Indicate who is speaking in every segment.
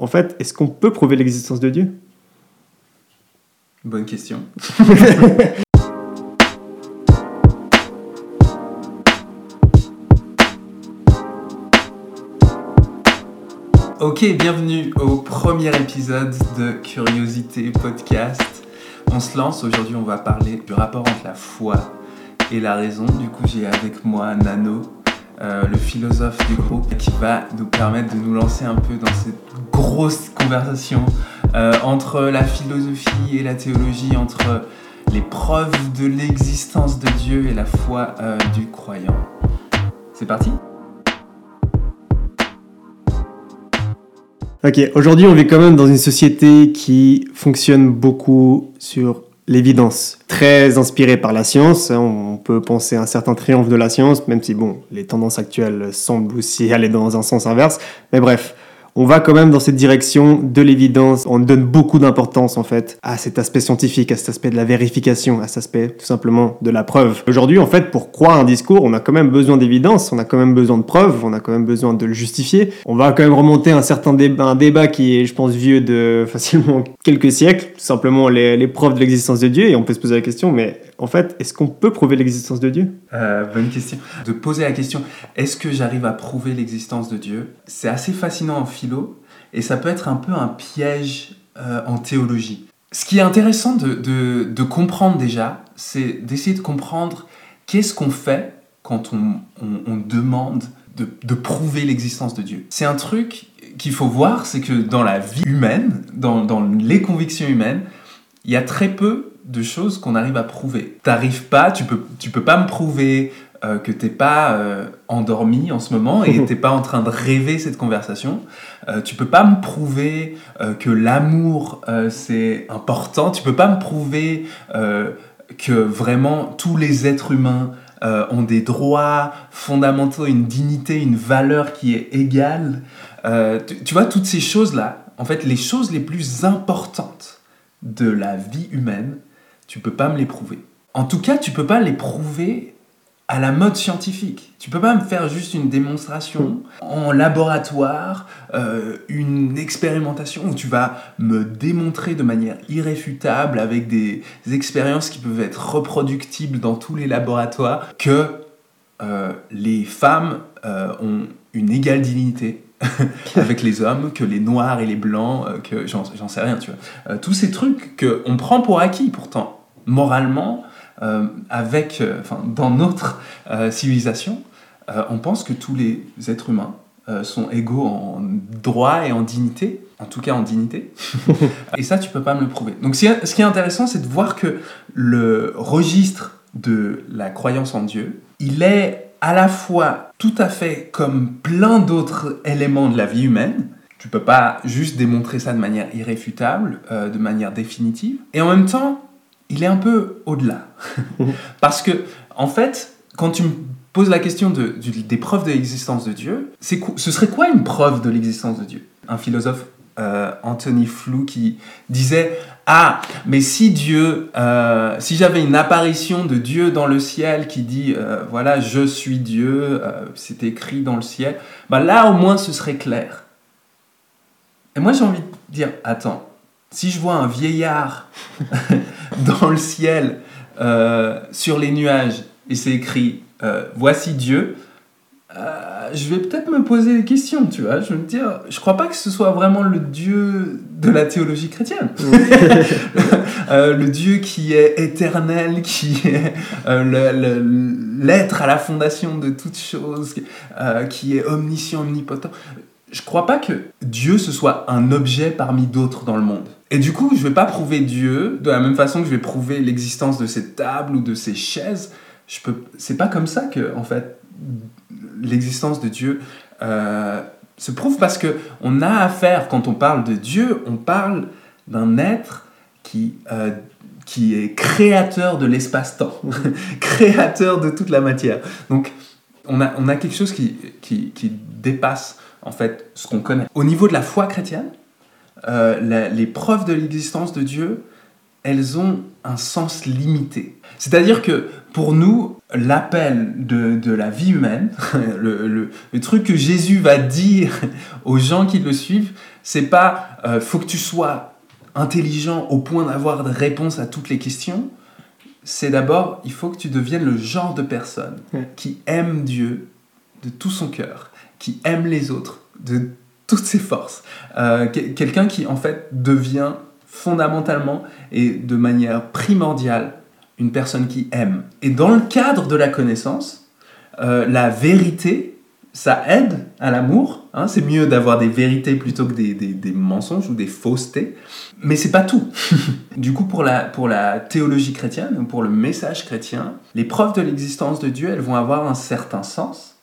Speaker 1: en fait, est-ce qu'on peut prouver l'existence de Dieu?
Speaker 2: Bonne question. ok, bienvenue au premier épisode de Curiosité Podcast. On se lance, aujourd'hui on va parler du rapport entre la foi et la raison. Du coup j'ai avec moi Nano, euh, le philosophe du groupe, qui va nous permettre de nous lancer un peu dans cette grosse conversation euh, entre la philosophie et la théologie, entre les preuves de l'existence de Dieu et la foi euh, du croyant. C'est parti?
Speaker 1: Ok, aujourd'hui on vit quand même dans une société qui fonctionne beaucoup sur l'évidence, très inspirée par la science. Hein, on peut penser à un certain triomphe de la science, même si bon, les tendances actuelles semblent aussi aller dans un sens inverse. Mais bref, on va quand même dans cette direction de l'évidence. On donne beaucoup d'importance en fait à cet aspect scientifique, à cet aspect de la vérification, à cet aspect tout simplement de la preuve. Aujourd'hui, en fait, pour croire un discours, on a quand même besoin d'évidence, on a quand même besoin de preuves, on a quand même besoin de le justifier. On va quand même remonter un certain débat, un débat qui est, je pense, vieux de facilement quelques siècles, tout simplement les, les preuves de l'existence de Dieu. Et on peut se poser la question, mais en fait, est-ce qu'on peut prouver l'existence de Dieu?
Speaker 2: Euh, Bonne question. De poser la question, est-ce que j'arrive à prouver l'existence de Dieu? C'est assez fascinant en philo et ça peut être un peu un piège euh, en théologie. Ce qui est intéressant de, comprendre déjà, c'est d'essayer de comprendre qu'est-ce qu'on fait quand on, demande de, prouver l'existence de Dieu. C'est un truc qu'il faut voir, c'est que dans la vie humaine, dans les convictions humaines, il y a très peu de choses qu'on arrive à prouver. T'arrives pas, tu peux, tu peux pas me prouver euh, que t'es pas euh, endormi en ce moment et t'es pas en train de rêver cette conversation. Euh, tu peux pas me prouver euh, que l'amour euh, c'est important. Tu peux pas me prouver que vraiment tous les êtres humains ont des droits fondamentaux, une dignité, une valeur qui est égale. Tu, tu vois, toutes ces choses-là, en fait, les choses les plus importantes de la vie humaine, tu peux pas me les prouver. En tout cas, tu peux pas les prouver à la mode scientifique. Tu peux pas me faire juste une démonstration en laboratoire, euh, une expérimentation où tu vas me démontrer de manière irréfutable avec des expériences qui peuvent être reproductibles dans tous les laboratoires que euh, les femmes euh, ont une égale dignité avec les hommes, que les noirs et les blancs, que j'en sais rien, tu vois. Tous ces trucs qu'on prend pour acquis pourtant, moralement, euh, avec, euh, enfin, dans notre euh, civilisation, on pense que tous les êtres humains sont égaux en droit et en dignité, en tout cas en dignité. et ça, tu peux pas me le prouver. Donc, ce qui est intéressant, c'est de voir que le registre de la croyance en Dieu, il est à la fois tout à fait comme plein d'autres éléments de la vie humaine. Tu peux pas juste démontrer ça de manière irréfutable, euh, de manière définitive. Et en même temps, il est un peu au-delà. Parce que, en fait, quand tu me poses la question de, des preuves de l'existence de Dieu, c'est ce serait quoi une preuve de l'existence de Dieu? Un philosophe, euh, Anthony Flew, qui disait Ah, mais si Dieu, euh, si j'avais une apparition de Dieu dans le ciel qui dit euh, Voilà, je suis Dieu, c'est écrit dans le ciel, bah là au moins ce serait clair. Et moi j'ai envie de dire Attends, si je vois un vieillard dans le ciel, euh, sur les nuages, et c'est écrit euh, Voici Dieu, euh, je vais peut-être me poser des questions, tu vois. Je vais me dire, je crois pas que ce soit vraiment le Dieu de la théologie chrétienne. Euh, le Dieu qui est éternel, qui est euh, l'être à la fondation de toutes choses, qui est omniscient, omnipotent. Je crois pas que Dieu ce soit un objet parmi d'autres dans le monde. Et du coup, je vais pas prouver Dieu de la même façon que je vais prouver l'existence de ces tables ou de ces chaises. Je peux. C'est pas comme ça que, en fait, l'existence de Dieu euh, se prouve parce que on a affaire, quand on parle de Dieu, on parle d'un être qui, euh, qui est créateur de l'espace-temps, créateur de toute la matière. Donc, on a, on a quelque chose qui, qui, qui dépasse en fait ce qu'on connaît. Au niveau de la foi chrétienne, euh, la- les preuves de l'existence de Dieu, elles ont un sens limité. C'est-à-dire que pour nous, l'appel de, la vie humaine, le, truc que Jésus va dire aux gens qui le suivent, c'est pas euh, faut que tu sois intelligent au point d'avoir des réponses à toutes les questions. C'est d'abord, il faut que tu deviennes le genre de personne qui aime Dieu de tout son cœur, qui aime les autres de toutes ses forces. Euh, quelqu'un qui en fait devient fondamentalement et de manière primordiale une personne qui aime. Et dans le cadre de la connaissance, euh, la vérité, ça aide à l'amour. Hein. c'est mieux d'avoir des vérités plutôt que des, des, mensonges ou des faussetés. Mais c'est pas tout. du coup, pour la, pour la théologie chrétienne, ou pour le message chrétien, les preuves de l'existence de Dieu, elles vont avoir un certain sens,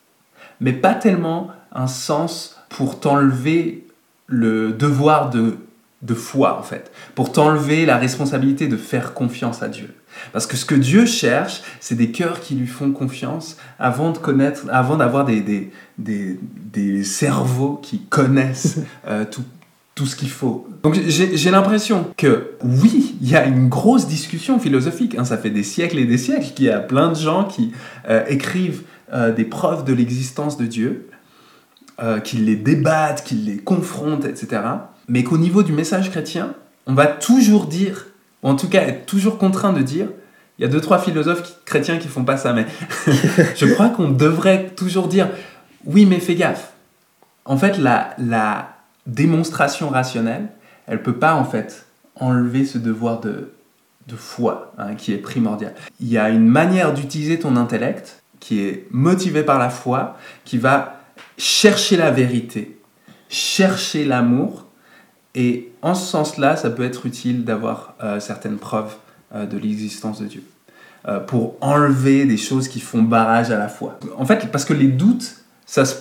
Speaker 2: mais pas tellement un sens pour t'enlever le devoir de, de foi, en fait, pour t'enlever la responsabilité de faire confiance à Dieu. Parce que ce que Dieu cherche, c'est des cœurs qui lui font confiance avant de connaître, avant d'avoir des, des, des, des, cerveaux qui connaissent euh, tout, tout ce qu'il faut. Donc j'ai l'impression que oui, il y a une grosse discussion philosophique. Hein, ça fait des siècles et des siècles qu'il y a plein de gens qui euh, écrivent euh, des preuves de l'existence de Dieu, qui les débattent, qui les confrontent, etc. Mais qu'au niveau du message chrétien, on va toujours dire ou en tout cas être toujours contraint de dire il y a deux trois philosophes chrétiens qui font pas ça mais je crois qu'on devrait toujours dire oui mais fais gaffe en fait la, la démonstration rationnelle elle peut pas en fait enlever ce devoir de, de foi hein, qui est primordial il y a une manière d'utiliser ton intellect qui est motivé par la foi qui va chercher la vérité chercher l'amour et en ce sens-là, ça peut être utile d'avoir euh, certaines preuves euh, de l'existence de Dieu euh, pour enlever des choses qui font barrage à la foi. En fait, parce que les doutes, ça se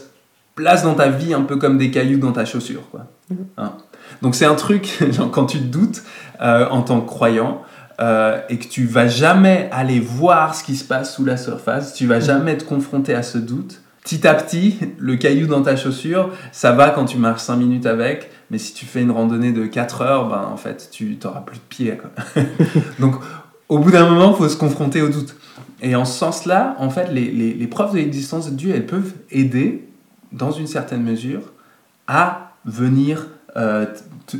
Speaker 2: place dans ta vie un peu comme des cailloux dans ta chaussure. Quoi. Mm-hmm. Hein. Donc c'est un truc, genre, quand tu doutes en tant que croyant, et que tu vas jamais aller voir ce qui se passe sous la surface, tu vas mm-hmm. jamais te confronter à ce doute, petit à petit, le caillou dans ta chaussure, ça va quand tu marches 5 minutes avec, mais si tu fais une randonnée de 4 heures, ben, en fait, tu n'auras plus de pieds. Donc, au bout d'un moment, il faut se confronter au doute. Et en ce sens-là, en fait, les, les, preuves de l'existence de Dieu, elles peuvent aider, dans une certaine mesure, à venir euh, te,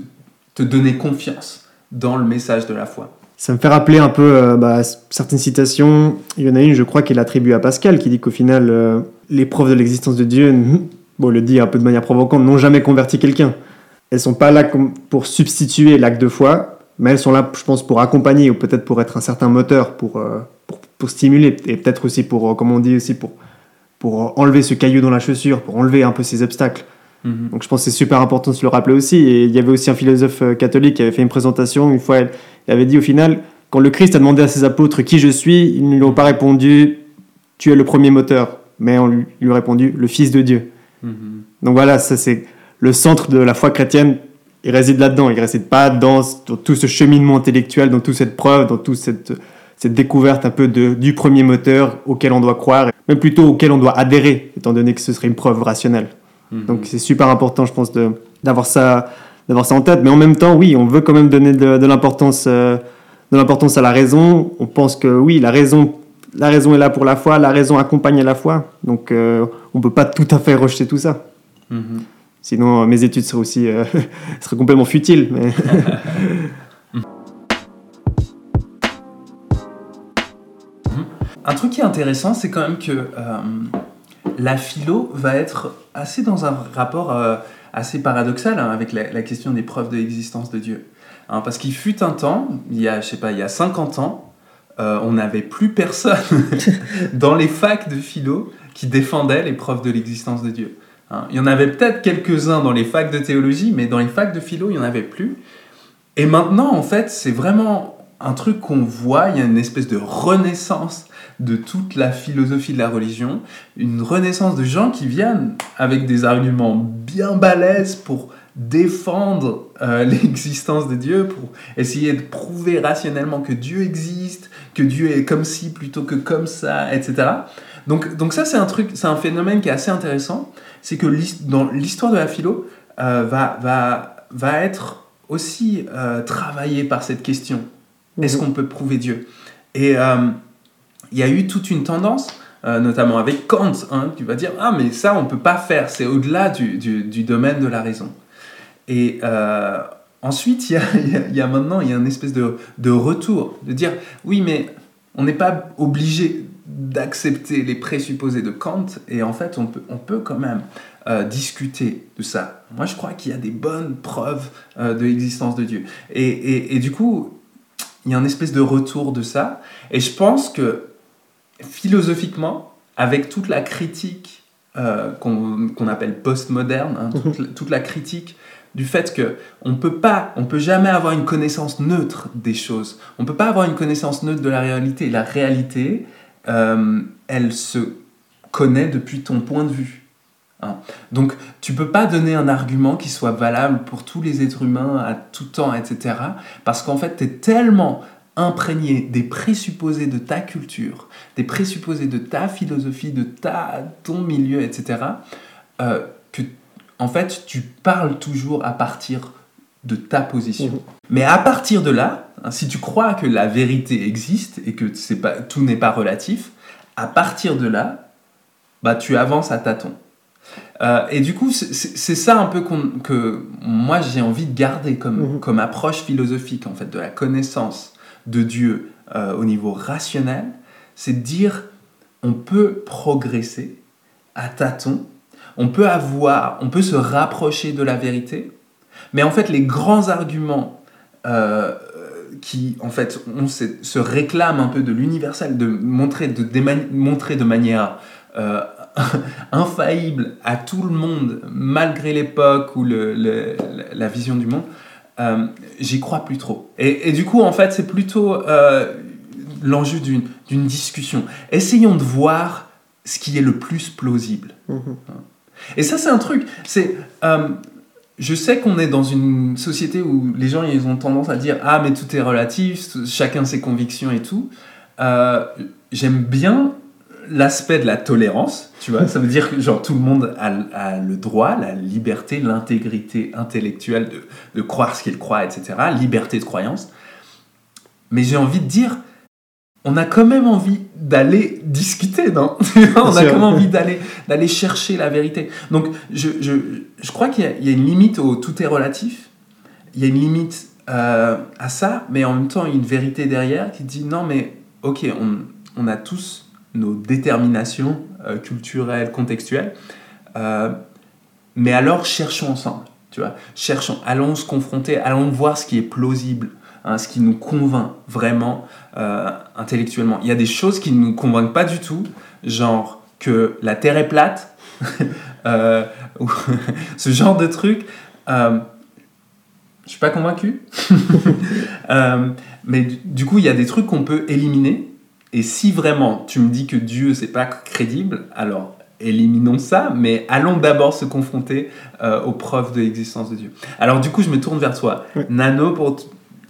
Speaker 2: te, donner confiance dans le message de la foi.
Speaker 1: Ça me fait rappeler un peu euh, bah, certaines citations. Il y en a une, je crois, qui est attribuée à Pascal, qui dit qu'au final, euh, les preuves de l'existence de Dieu, bon, le dit un peu de manière provocante, n'ont jamais converti quelqu'un. Elles sont pas là pour substituer l'acte de foi, mais elles sont là, je pense, pour accompagner ou peut-être pour être un certain moteur, pour, euh, pour, stimuler et peut-être aussi pour, euh, comme on dit aussi, pour, pour enlever ce caillou dans la chaussure, pour enlever un peu ces obstacles. Mhm. Donc je pense que c'est super important de se le rappeler aussi. Et il y avait aussi un philosophe euh, catholique qui avait fait une présentation une fois. Il avait dit au final, quand le Christ a demandé à ses apôtres qui je suis, ils ne lui ont pas répondu tu es le premier moteur, mais on lui, a répondu le Fils de Dieu. Mhm. Donc voilà, ça c'est le centre de la foi chrétienne, il réside là-dedans. Il réside pas dans, tout ce cheminement intellectuel, dans toute cette preuve, dans toute cette, cette découverte un peu de, du premier moteur auquel on doit croire, mais plutôt auquel on doit adhérer, étant donné que ce serait une preuve rationnelle. Mhm. Donc c'est super important, je pense, d'avoir ça, d'avoir ça en tête. Mais en même temps, oui, on veut quand même donner de, l'importance, euh, de l'importance à la raison. On pense que oui, la raison, la raison est là pour la foi, la raison accompagne la foi. Donc euh, on peut pas tout à fait rejeter tout ça. Mhm. Sinon, euh, mes études seraient aussi euh, seraient complètement futiles. Mais
Speaker 2: un truc qui est intéressant, c'est quand même que la philo va être assez dans un rapport assez paradoxal hein, avec la, question des preuves de l'existence de Dieu. Hein, parce qu'il fut un temps, il y a, je sais pas, il y a 50 ans, on n'avait plus personne dans les facs de philo qui défendait les preuves de l'existence de Dieu. Hein. Il y en avait peut-être quelques-uns dans les facs de théologie, mais dans les facs de philo, il n'y en avait plus. Et maintenant, en fait, c'est vraiment un truc qu'on voit, il y a une espèce de renaissance de toute la philosophie de la religion, une renaissance de gens qui viennent avec des arguments bien balèzes pour défendre euh, l'existence de Dieu, pour essayer de prouver rationnellement que Dieu existe, que Dieu est comme ci plutôt que comme ça, etc. Donc, donc ça, c'est un truc, c'est un phénomène qui est assez intéressant. C'est que dans l'histoire de la philo euh, va, va, va être aussi euh, travaillé par cette question. Est-ce qu'on peut prouver Dieu? Et euh, il y a eu toute une tendance, euh, notamment avec Kant, hein, qui va dire Ah, mais ça, on ne peut pas faire, c'est au-delà du, du, domaine de la raison. Et euh, ensuite, il y, a, il y, a, maintenant y a une espèce de, de retour, de dire Oui, mais on n'est pas obligé d'accepter les présupposés de Kant, et en fait, on peut, on peut quand même euh, discuter de ça. Moi, je crois qu'il y a des bonnes preuves de l'existence de Dieu. Et, et, du coup, il y a une espèce de retour de ça, et je pense que philosophiquement, avec toute la critique euh, qu'on appelle postmoderne, hein, toute, toute, la critique du fait que on peut pas, on peut jamais avoir une connaissance neutre des choses. On peut pas avoir une connaissance neutre de la réalité. La réalité, euh, elle se connaît depuis ton point de vue. Hein. Donc, tu peux pas donner un argument qui soit valable pour tous les êtres humains à tout temps, etc. Parce qu'en fait, tu es tellement imprégné des présupposés de ta culture, des présupposés de ta philosophie, de ta, ton milieu, etc., euh, que en fait, tu parles toujours à partir de ta position. Mhm. Mais à partir de là, hein, si tu crois que la vérité existe et que pas, tout n'est pas relatif, à partir de là, bah, tu avances à tâtons. Euh, et du coup, c'est ça un peu que moi j'ai envie de garder comme, mhm. comme approche philosophique en fait de la connaissance de Dieu euh, au niveau rationnel, c'est de dire on peut progresser à tâtons, on peut avoir, on peut se rapprocher de la vérité, mais en fait les grands arguments euh, qui en fait on se, réclament un peu de l'universel, de montrer de, de manière euh, infaillible à tout le monde, malgré l'époque ou le, la vision du monde, euh, j'y crois plus trop. Et, du coup, en fait, c'est plutôt euh, l'enjeu d'une discussion. Essayons de voir ce qui est le plus plausible. Mhm. Et ça, c'est un truc. C'est, euh, je sais qu'on est dans une société où les gens ils ont tendance à dire ah mais tout est relatif, chacun ses convictions et tout. J'aime bien l'aspect de la tolérance, tu vois, ça veut dire que genre tout le monde a, le droit, la liberté, l'intégrité intellectuelle de, de, croire ce qu'il croit, etc., liberté de croyance. Mais j'ai envie de dire, on a quand même envie d'aller discuter, non? On a quand même envie d'aller d'aller chercher la vérité. Donc je, je, je crois qu'il y, a une limite au tout est relatif, il y a une limite euh, à ça, mais en même temps il y a une vérité derrière qui dit non mais ok, on, on a tous nos déterminations euh, culturelles, contextuelles. Euh, mais alors, cherchons ensemble, tu vois. Cherchons, allons se confronter, allons voir ce qui est plausible, hein, ce qui nous convainc vraiment euh, intellectuellement. Il y a des choses qui ne nous convainquent pas du tout, genre que la Terre est plate, ce genre de truc. je suis pas convaincu. mais du coup, il y a des trucs qu'on peut éliminer et si vraiment tu me dis que Dieu c'est pas crédible, alors éliminons ça, mais allons d'abord se confronter euh, aux preuves de l'existence de Dieu. Alors du coup, je me tourne vers toi, Nano, pour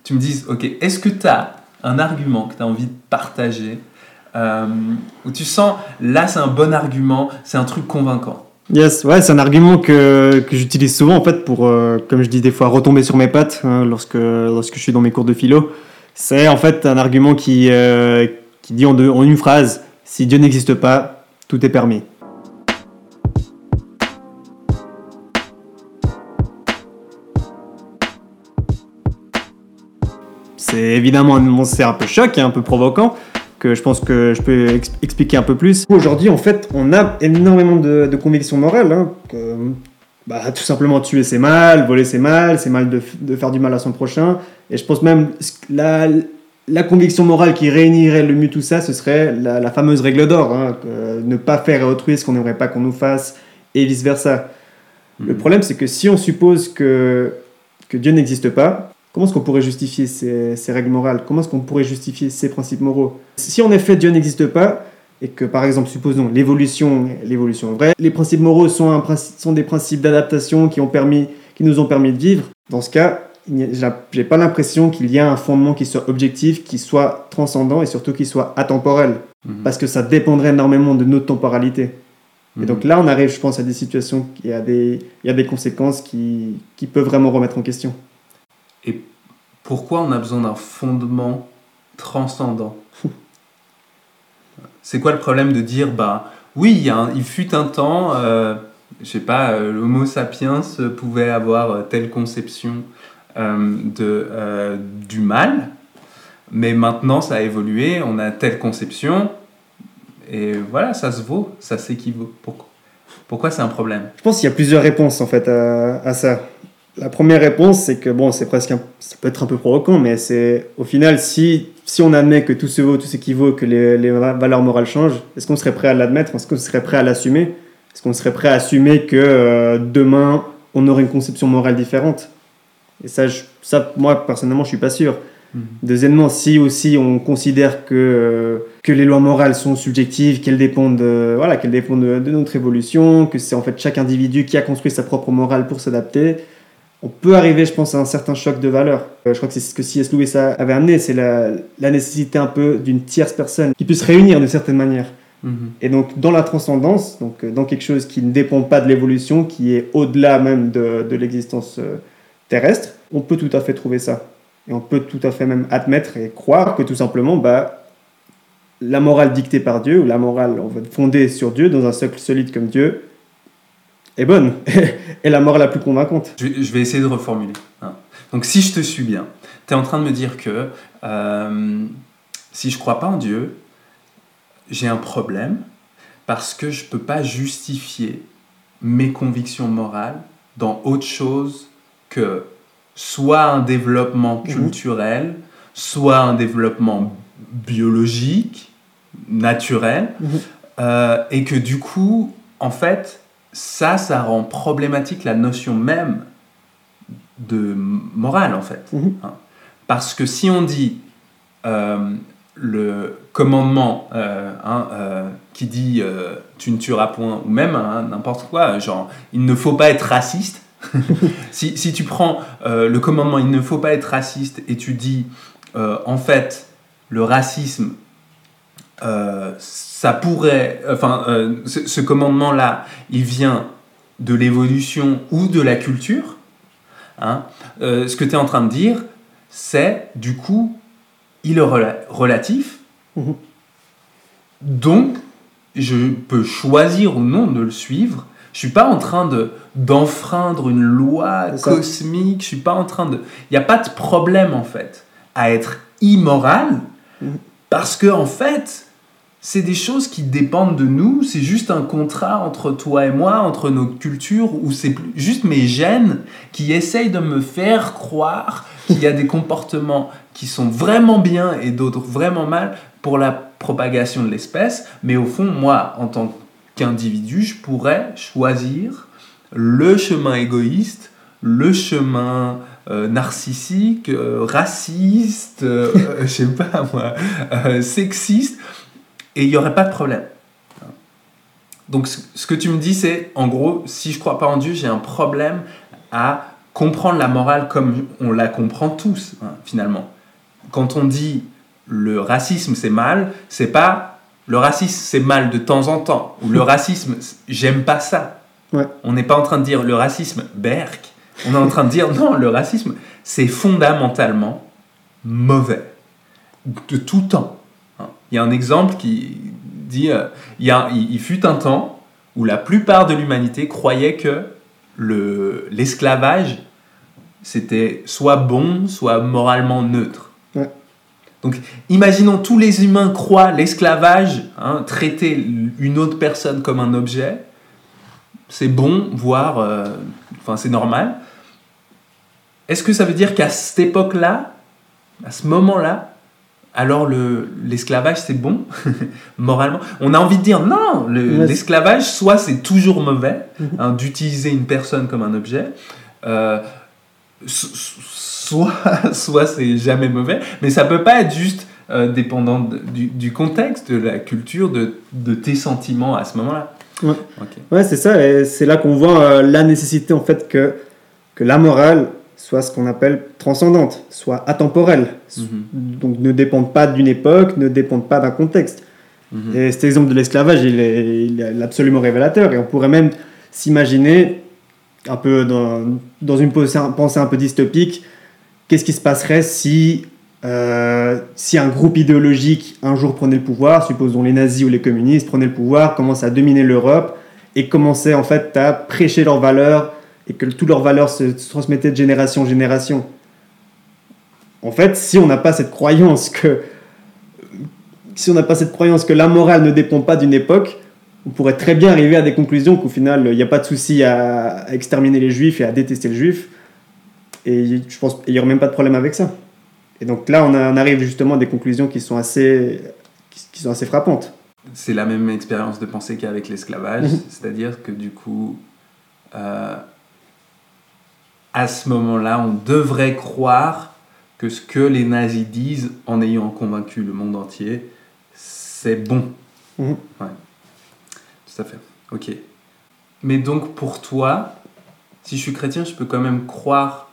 Speaker 2: tu me dises, ok, est-ce que tu as un argument que tu as envie de partager, euh, où tu sens, là c'est un bon argument, c'est un truc convaincant?
Speaker 1: Yes, ouais, c'est un argument que, que j'utilise souvent en fait pour, euh, comme je dis des fois, retomber sur mes pattes hein, lorsque, lorsque je suis dans mes cours de philo. C'est en fait un argument qui, qui dit en, en une phrase Si Dieu n'existe pas, tout est permis. C'est évidemment c'est un peu choc et un peu provoquant que je pense que je peux expliquer un peu plus. Aujourd'hui, en fait, on a énormément de, convictions morales. Hein, bah, tout simplement, tuer c'est mal, voler c'est mal, c'est mal de, de, faire du mal à son prochain. Et je pense même la, la conviction morale qui réunirait le mieux tout ça, ce serait la, fameuse règle d'or, hein, ne pas faire à autrui ce qu'on n'aimerait pas qu'on nous fasse, et vice-versa. Le hmm. problème, c'est que si on suppose que, que Dieu n'existe pas, comment est-ce qu'on pourrait justifier ces, ces, règles morales? Comment est-ce qu'on pourrait justifier ces principes moraux? Si en effet Dieu n'existe pas, et que par exemple, supposons l'évolution, l'évolution vraie, les principes moraux sont, un, sont des principes d'adaptation qui, ont permis, qui nous ont permis de vivre, dans ce cas, j'ai pas l'impression qu'il y a un fondement qui soit objectif, qui soit transcendant et surtout qui soit atemporel. Mhm. Parce que ça dépendrait énormément de notre temporalité. Et mhm. donc là, on arrive, je pense, à des situations, il y a des, il y a des conséquences qui, qui peuvent vraiment remettre en question.
Speaker 2: Et pourquoi on a besoin d'un fondement transcendant? C'est quoi le problème de dire, bah oui, il, y a un- il fut un temps, euh, je sais pas, euh, l'Homo sapiens pouvait avoir euh, telle conception de, euh, du mal, mais maintenant ça a évolué, on a telle conception, et voilà, ça se vaut, ça s'équivaut. Pourquoi, pourquoi c'est un problème?
Speaker 1: Je pense qu'il y a plusieurs réponses en fait à, ça. La première réponse, c'est que bon, c'est presque, un- ça peut être un peu provoquant, mais c'est au final, si, si on admet que tout se vaut, tout s'équivaut, que les, les va- valeurs morales changent, est-ce qu'on serait prêt à l'admettre? Est-ce qu'on serait prêt à l'assumer? Est-ce qu'on serait prêt à assumer que euh, demain, on aurait une conception morale différente? Et ça, je- ça, moi personnellement, je suis pas sûr. Deuxièmement, si aussi on considère que, euh, que les lois morales sont subjectives, qu'elles dépendent, de, voilà, qu'elles dépendent de, de notre évolution, que c'est en fait chaque individu qui a construit sa propre morale pour s'adapter, on peut arriver, je pense, à un certain choc de valeurs. Euh, je crois que c'est ce que C.S. Lewis avait amené, c'est la, la nécessité un peu d'une tierce personne qui puisse réunir d'une certaine manière.
Speaker 2: Mhm.
Speaker 1: Et donc, dans la transcendance, donc euh, dans quelque chose qui ne dépend pas de l'évolution, qui est au-delà même de, de l'existence euh, terrestre, on peut tout à fait trouver ça. Et on peut tout à fait même admettre et croire que tout simplement, bah, la morale dictée par Dieu, ou la morale on fondée sur Dieu, dans un socle solide comme Dieu, est bonne. et la morale la plus convaincante.
Speaker 2: Je, vais- essayer de reformuler. hein. Donc si je te suis bien, tu es en train de me dire que euh, si je crois pas en Dieu, j'ai un problème parce que je peux pas justifier mes convictions morales dans autre chose que soit un développement
Speaker 1: Mhm.
Speaker 2: culturel, soit un développement biologique, naturel,
Speaker 1: Mhm.
Speaker 2: euh, et que du coup, en fait, ça, ça rend problématique la notion même de morale, en fait.
Speaker 1: Mhm.
Speaker 2: Hein. Parce que si on dit euh, le commandement euh, hein, euh, qui dit tu ne tueras point, ou même hein, n'importe quoi, genre il ne faut pas être raciste, si, si tu prends euh, le commandement il ne faut pas être raciste et tu dis euh, en fait le racisme euh, ça pourrait enfin ce, ce commandement là il vient de l'évolution ou de la culture hein, ce que tu es en train de dire c'est du coup il est rela- relatif
Speaker 1: Mhm.
Speaker 2: donc je peux choisir ou non de le suivre je suis pas en train de d'enfreindre une loi cosmique je suis pas en train de il n'y a pas de problème en fait à être immoral
Speaker 1: Mhm.
Speaker 2: parce que en fait c'est des choses qui dépendent de nous c'est juste un contrat entre toi et moi entre nos cultures ou c'est juste mes gènes qui essayent de me faire croire qu'il y a des comportements qui sont vraiment bien et d'autres vraiment mal pour la propagation de l'espèce mais au fond moi en tant qu'individu je pourrais choisir le chemin égoïste le chemin euh, narcissique, euh, raciste, euh, je sais pas moi, sexiste, et il n'y aurait pas de problème. Donc ce, ce que tu me dis, c'est en gros, si je crois pas en Dieu, j'ai un problème à comprendre la morale comme on la comprend tous, hein, finalement. Quand on dit le racisme c'est mal, c'est pas le racisme c'est mal de temps en temps, ou le racisme j'aime pas ça.
Speaker 1: Ouais.
Speaker 2: On n'est pas en train de dire le racisme berk, on est en train de dire non, le racisme c'est fondamentalement mauvais de tout temps. hein. Il y a un exemple qui dit euh, il, y a, il, il fut un temps où la plupart de l'humanité croyait que le- l'esclavage c'était soit bon, soit moralement neutre. Donc imaginons tous les humains croient l'esclavage, hein, traiter une autre personne comme un objet, c'est bon, voire euh, enfin c'est normal. Est-ce que ça veut dire qu'à cette époque-là, à ce moment-là, alors le- l'esclavage c'est bon moralement? On a envie de dire non, le- l'esclavage soit c'est toujours mauvais
Speaker 1: Mhm.
Speaker 2: hein, d'utiliser une personne comme un objet, euh, soit soit c'est jamais mauvais, mais ça peut pas être juste euh, dépendant de- du, du contexte, de la culture, de, de tes sentiments à ce moment-là.
Speaker 1: Ouais. C'est ça, et c'est là qu'on voit euh, la nécessité en fait que, que la morale soit ce qu'on appelle transcendante, soit atemporelle,
Speaker 2: Mhm.
Speaker 1: donc ne dépende pas d'une époque, ne dépende pas d'un contexte.
Speaker 2: Mhm.
Speaker 1: Et cet exemple de l'esclavage, il est, il est absolument révélateur, et on pourrait même s'imaginer, un peu dans, dans une pensée, un peu dystopique, qu'est-ce qui se passerait si Euh, si un groupe idéologique un jour prenait le pouvoir, supposons les nazis ou les communistes prenaient le pouvoir, commençaient à dominer l'Europe et commençaient en fait à prêcher leurs valeurs et que toutes leurs valeurs se, se transmettaient de génération en génération. En fait, si on n'a pas cette croyance que si on n'a pas cette croyance que la morale ne dépend pas d'une époque, on pourrait très bien arriver à des conclusions qu'au final, il n'y a pas de souci à, à exterminer les juifs et à détester le juif. Et je pense qu'il n'y aurait même pas de problème avec ça. Et donc là, on, a- on arrive justement à des conclusions qui sont assez, qui, qui sont assez frappantes.
Speaker 2: C'est la même expérience de pensée qu'avec l'esclavage,
Speaker 1: Mhm.
Speaker 2: c'est-à-dire que du coup, euh, à ce moment-là, on devrait croire que ce que les nazis disent, en ayant convaincu le monde entier, c'est bon. Ouais. Tout à fait. Ok. Mais donc pour toi, si je suis chrétien, je peux quand même croire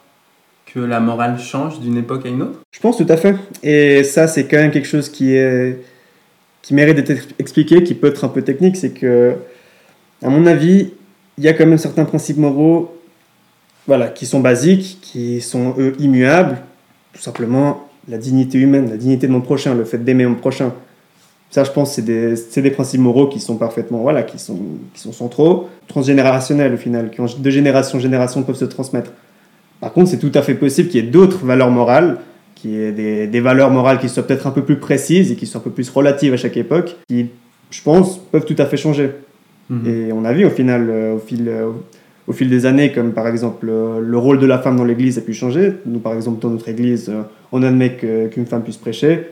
Speaker 2: que la morale change d'une époque à une autre?
Speaker 1: Je pense tout à fait. Et ça, c'est quand même quelque chose qui, est, qui mérite d'être expliqué, qui peut être un peu technique. C'est que, à mon avis, il y a quand même certains principes moraux voilà, qui sont basiques, qui sont eux immuables. Tout simplement, la dignité humaine, la dignité de mon prochain, le fait d'aimer mon prochain. Ça, je pense, c'est des, c'est des principes moraux qui sont parfaitement, voilà, qui sont, qui sont centraux, transgénérationnels au final, qui de génération en génération peuvent se transmettre. Par contre, c'est tout à fait possible qu'il y ait d'autres valeurs morales, qu'il y ait des, des valeurs morales qui soient peut-être un peu plus précises et qui soient un peu plus relatives à chaque époque, qui, je pense, peuvent tout à fait changer.
Speaker 2: Mhm.
Speaker 1: Et on a vu au final, euh, au fil, euh, au fil des années, comme par exemple euh, le rôle de la femme dans l'église a pu changer. Nous, par exemple, dans notre église, on admet qu'une femme puisse prêcher.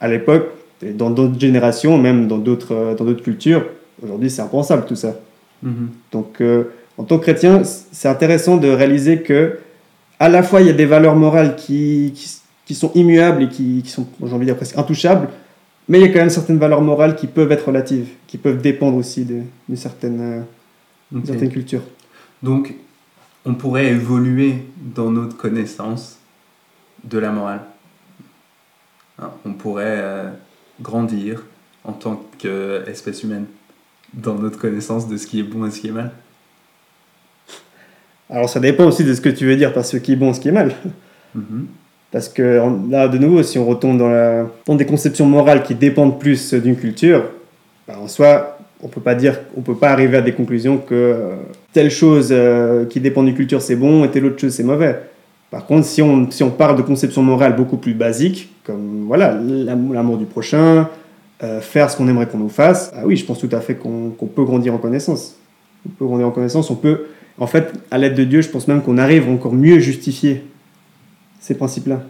Speaker 1: À l'époque, et dans d'autres générations, même dans d'autres euh, dans d'autres cultures, aujourd'hui, c'est impensable tout ça.
Speaker 2: Mhm.
Speaker 1: Donc, euh, en tant que chrétien, c'est intéressant de réaliser que, à la fois, il y a des valeurs morales qui, qui, qui sont immuables et qui, qui sont, j'ai envie de dire, presque intouchables, mais il y a quand même certaines valeurs morales qui peuvent être relatives, qui peuvent dépendre aussi de- d'une certaine, euh, d'une
Speaker 2: Ok.
Speaker 1: certaine culture.
Speaker 2: Donc, on pourrait évoluer dans notre connaissance de la morale. Hein, on pourrait euh, grandir en tant qu'espèce humaine dans notre connaissance de ce qui est bon et ce qui est mal.
Speaker 1: Alors, ça dépend aussi de ce que tu veux dire par ce qui est bon et ce qui est mal.
Speaker 2: Mhm.
Speaker 1: Parce que là, de nouveau, si on retombe dans, la, dans des conceptions morales qui dépendent plus d'une culture, bah, en soi, on peut pas dire, on peut pas arriver à des conclusions que euh, telle chose euh, qui dépend d'une culture c'est bon et telle autre chose c'est mauvais. Par contre, si on, si on parle de conceptions morales beaucoup plus basiques, comme voilà l'am- l'amour du prochain, euh, faire ce qu'on aimerait qu'on nous fasse, ah oui, je pense tout à fait qu'on peut grandir en connaissance. On peut grandir en connaissance, on peut, en fait, à l'aide de Dieu, je pense même qu'on arrive encore mieux justifier ces principes-là.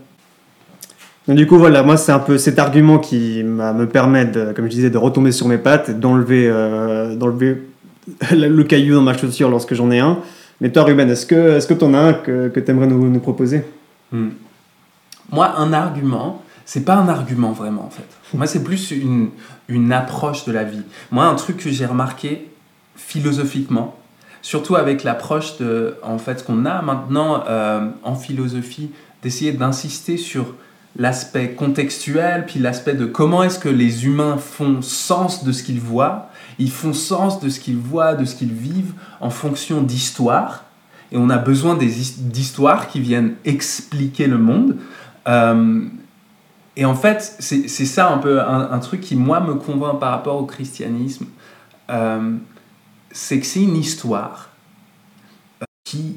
Speaker 1: Du coup, voilà, moi, c'est un peu cet argument qui me permet, de, comme je disais, de retomber sur mes pattes, d'enlever euh, d'enlever le caillou dans ma chaussure lorsque j'en ai un. Mais toi, Ruben, est-ce que est-ce que tu en as un que, que tu aimerais nous, nous proposer?
Speaker 2: Hmm. Moi, un argument, c'est pas un argument vraiment en fait. Moi, c'est plus une, une approche de la vie. Moi, un truc que j'ai remarqué philosophiquement, surtout avec l'approche de, en fait, qu'on a maintenant euh, en philosophie, d'essayer d'insister sur l'aspect contextuel, puis l'aspect de comment est-ce que les humains font sens de ce qu'ils voient. Ils font sens de ce qu'ils voient, de ce qu'ils vivent en fonction d'histoires. Et on a besoin d'histoires qui viennent expliquer le monde. Euh, et en fait, c'est ça un peu un, un truc qui, moi, me convainc par rapport au christianisme. Euh, c'est que c'est une histoire euh, qui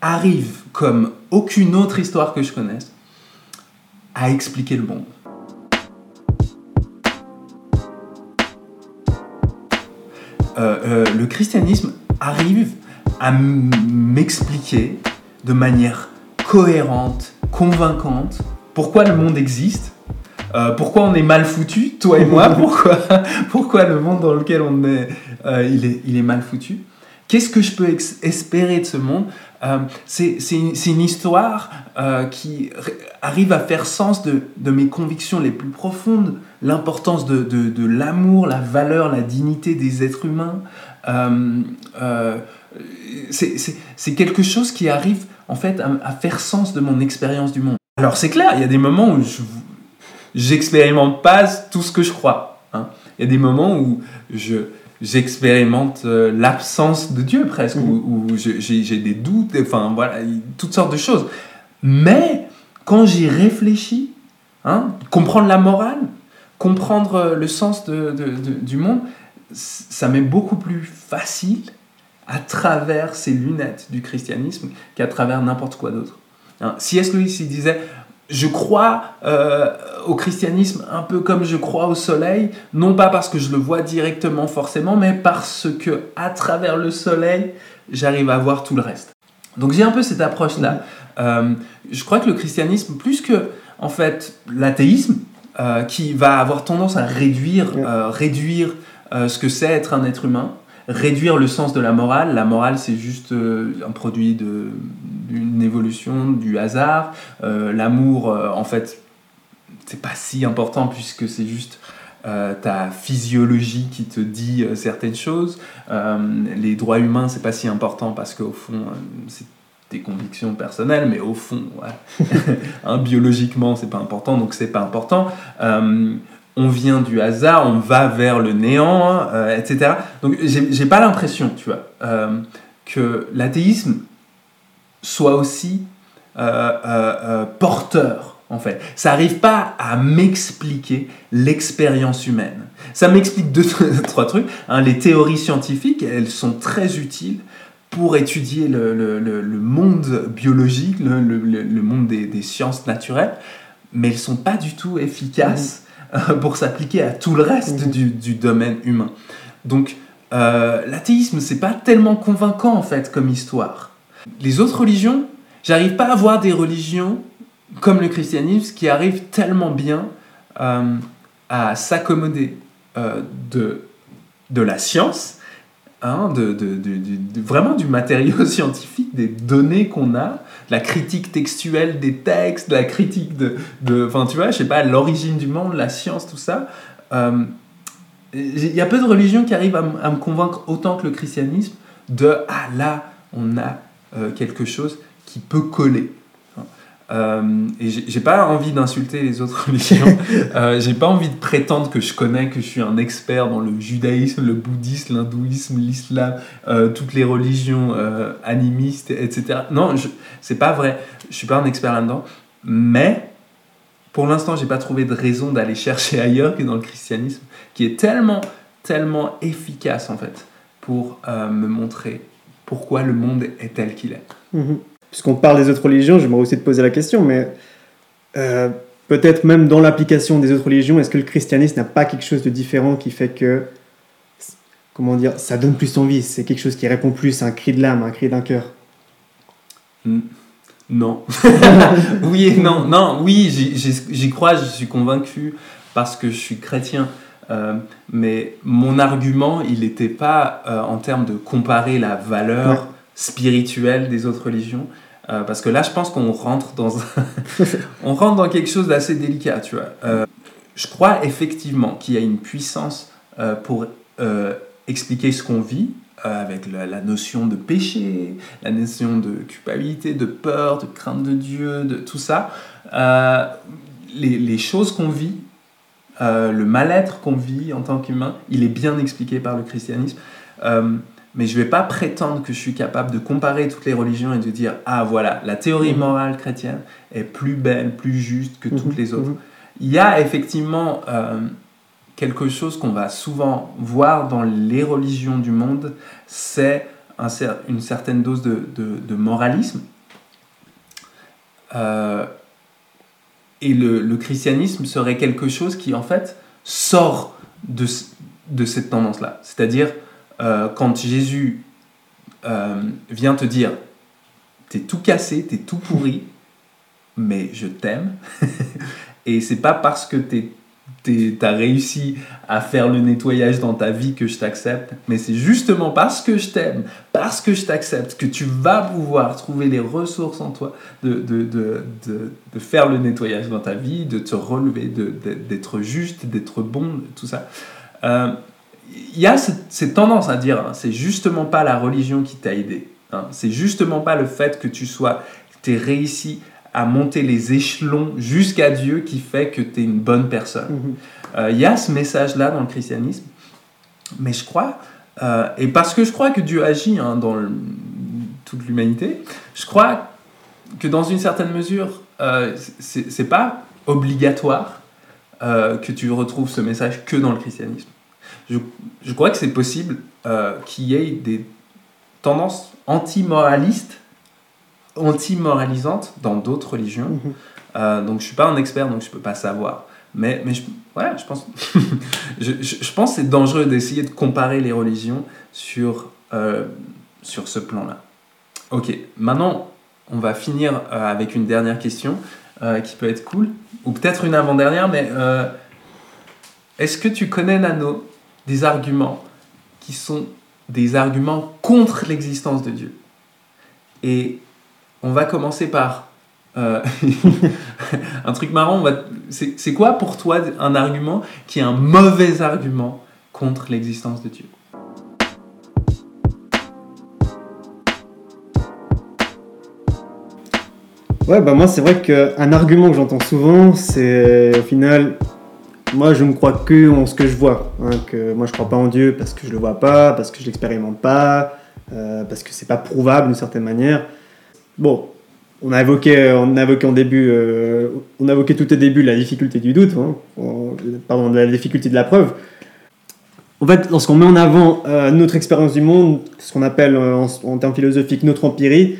Speaker 2: arrive, comme aucune autre histoire que je connaisse, à expliquer le monde. Euh, euh, le christianisme arrive à m'expliquer de manière cohérente, convaincante, pourquoi le monde existe, euh, pourquoi on est mal foutu, toi et moi, pourquoi, le monde dans lequel on est, il est mal foutu. Qu'est-ce que je peux espérer de ce monde? Euh, C'est une, histoire euh, qui arrive à faire sens de, mes convictions les plus profondes, l'importance de, l'amour, la valeur, la dignité des êtres humains. Euh, c'est- quelque chose qui arrive en fait à, faire sens de mon expérience du monde. Alors c'est clair, il y a des moments où je j'expérimente pas tout ce que je crois. hein. Il y a des moments où je j'expérimente euh, l'absence de Dieu presque,
Speaker 1: Mhm.
Speaker 2: je- j'ai des doutes, enfin voilà, il- toutes sortes de choses. Mais quand j'y réfléchis, Hein comprendre la morale, comprendre le sens de, du monde, ça m'est beaucoup plus facile à travers ces lunettes du christianisme qu'à travers n'importe quoi d'autre. Hein, C.S. Lewis, il disait, je crois euh, au christianisme un peu comme je crois au soleil, non pas parce que je le vois directement forcément, mais parce que à travers le soleil, j'arrive à voir tout le reste. Donc j'ai un peu cette approche-là. Euh, je crois que le christianisme, plus que en fait l'athéisme, euh, qui va avoir tendance à réduire, réduire ce que c'est être un être humain, réduire le sens de la morale. La morale, c'est juste euh, un produit d'une évolution, du hasard. Euh, l'amour, euh, en fait, c'est pas si important puisque c'est juste ta physiologie qui te dit certaines choses. les droits humains, c'est pas si important parce qu'au fond, c'est tes convictions personnelles, mais au fond, hein, biologiquement, c'est pas important, donc c'est pas important on vient du hasard, on va vers le néant, euh, etc. Donc j'ai pas l'impression, tu vois, euh, que l'athéisme soit aussi euh, porteur, en fait. Ça n'arrive pas à m'expliquer l'expérience humaine. Ça m'explique deux, trois trucs. Hein. les théories scientifiques, elles sont très utiles pour étudier le, monde biologique, le, monde des, sciences naturelles, mais elles sont pas du tout efficaces pour s'appliquer à tout le reste mhm. du, domaine humain. Donc, euh, l'athéisme, c'est pas tellement convaincant en fait comme histoire. Les autres religions, j'arrive pas à voir des religions comme le christianisme qui arrivent tellement bien euh, à s'accommoder euh, de, de la science, hein, de, vraiment du matériau scientifique, des données qu'on a, la critique textuelle des textes, la critique de, enfin tu vois, je sais pas, l'origine du monde, la science, tout ça. Euh, il y a peu de religions qui arrivent à, me convaincre autant que le christianisme de ah là on a euh, quelque chose qui peut coller. Euh, et j'ai pas envie d'insulter les autres religions. euh, j'ai pas envie de prétendre que je connais, que je suis un expert dans le judaïsme, le bouddhisme, l'hindouisme, l'islam, euh, toutes les religions euh, animistes, etc. Non, c'est pas vrai. Je suis pas un expert là-dedans. Mais pour l'instant, j'ai pas trouvé de raison d'aller chercher ailleurs que dans le christianisme, qui est tellement, tellement efficace en fait pour euh, me montrer pourquoi le monde est tel qu'il est.
Speaker 1: Mm-hmm puisqu'on parle des autres religions, j'aimerais aussi te poser la question, mais euh, peut-être même dans l'application des autres religions, est-ce que le christianisme n'a pas quelque chose de différent qui fait que, comment dire, ça donne plus envie C'est quelque chose qui répond plus à un cri de l'âme, un cri d'un cœur?
Speaker 2: Non. oui et non. Non, oui, j'y crois, je suis convaincu parce que je suis chrétien. Euh, mais mon argument, il n'était pas euh, en termes de comparer la valeur spirituelle des autres religions. Euh, parce que là, je pense qu'on rentre dans on rentre dans quelque chose d'assez délicat, tu vois. Euh, je crois effectivement qu'il y a une puissance euh, pour expliquer ce qu'on vit, avec la, notion de péché, la notion de culpabilité, de peur, de crainte de Dieu, de tout ça. Les, les, choses qu'on vit, le mal-être qu'on vit en tant qu'humain, il est bien expliqué par le christianisme mais je ne vais pas prétendre que je suis capable de comparer toutes les religions et de dire ah voilà la théorie mhm. morale chrétienne est plus belle, plus juste que toutes mhm. les autres. Mhm. Il y a effectivement euh, quelque chose qu'on va souvent voir dans les religions du monde, c'est une certaine dose de, de, moralisme. Euh, et le, le, christianisme serait quelque chose qui en fait sort de, de cette tendance-là. C'est-à-dire euh, quand Jésus euh, vient te dire, t'es tout cassé, t'es tout pourri, mais je t'aime. et c'est pas parce que tu as réussi à faire le nettoyage dans ta vie que je t'accepte, mais c'est justement parce que je t'aime, parce que je t'accepte, que tu vas pouvoir trouver les ressources en toi de, de, de, de, faire le nettoyage dans ta vie, de te relever, d'être juste, d'être bon, tout ça. Euh, il y a cette, tendance à dire, hein, c'est justement pas la religion qui t'a aidé. Hein, c'est justement pas le fait que tu sois, tu réussi à monter les échelons jusqu'à Dieu qui fait que tu es une bonne personne. Mm-hmm. Euh, il y a ce message-là dans le christianisme, mais je crois, euh, et parce que je crois que Dieu agit hein, dans toute l'humanité, je crois que dans une certaine mesure, euh, c'est pas obligatoire euh, que tu retrouves ce message que dans le christianisme. Je, je crois que c'est possible euh, qu'il y ait des tendances anti-moralistes, anti-moralisantes dans d'autres religions.
Speaker 1: Mhm.
Speaker 2: Euh, donc je suis pas un expert, donc je peux pas savoir. Mais, mais je, ouais, je pense, je, je, je pense que c'est dangereux d'essayer de comparer les religions sur, euh, sur ce plan-là. Ok, maintenant on va finir euh, avec une dernière question qui peut être cool, ou peut-être une avant-dernière, mais est-ce que tu connais, Nano, des arguments qui sont des arguments contre l'existence de Dieu Et on va commencer par euh, un truc marrant. va- c'est quoi pour toi un argument qui est un mauvais argument contre l'existence de Dieu?
Speaker 1: Ouais, bah moi c'est vrai qu'un argument que j'entends souvent, c'est au final, moi je ne crois que en ce que je vois. hein, que moi je crois pas en Dieu parce que je le vois pas, parce que je l'expérimente pas, euh, parce que c'est pas prouvable d'une certaine manière. Bon, on a évoqué, on a évoqué en début, euh, on a évoqué tout au début la difficulté du doute, hein, pardon, la difficulté de la preuve. En fait, lorsqu'on met en avant euh, notre expérience du monde, ce qu'on appelle en, en termes philosophiques notre empirie,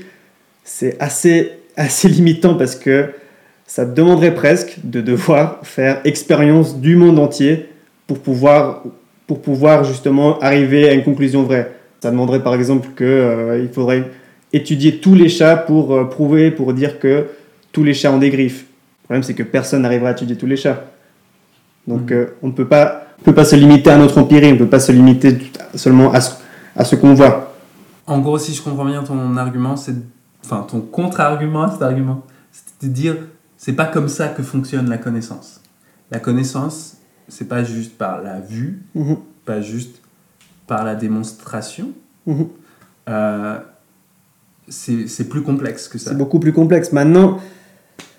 Speaker 1: c'est assez, assez limitant parce que ça te demanderait presque de devoir faire expérience du monde entier pour pouvoir, pour pouvoir justement arriver à une conclusion vraie. Ça demanderait par exemple qu'il faudrait étudier tous les chats pour euh, prouver, pour dire que tous les chats ont des griffes. Le problème c'est que personne n'arrivera à étudier tous les chats. Donc
Speaker 2: Mhm.
Speaker 1: euh, on ne peut pas, on peut pas se limiter à notre empirie, on ne peut pas se limiter seulement à ce, à ce qu'on voit.
Speaker 2: En gros, si je comprends bien ton argument, c'est enfin ton contre-argument à cet argument, c'est de dire c'est pas comme ça que fonctionne la connaissance. La connaissance, c'est pas juste par la vue,
Speaker 1: Mhm.
Speaker 2: pas juste par la démonstration. Euh, c'est plus complexe que ça.
Speaker 1: C'est beaucoup plus complexe. Maintenant,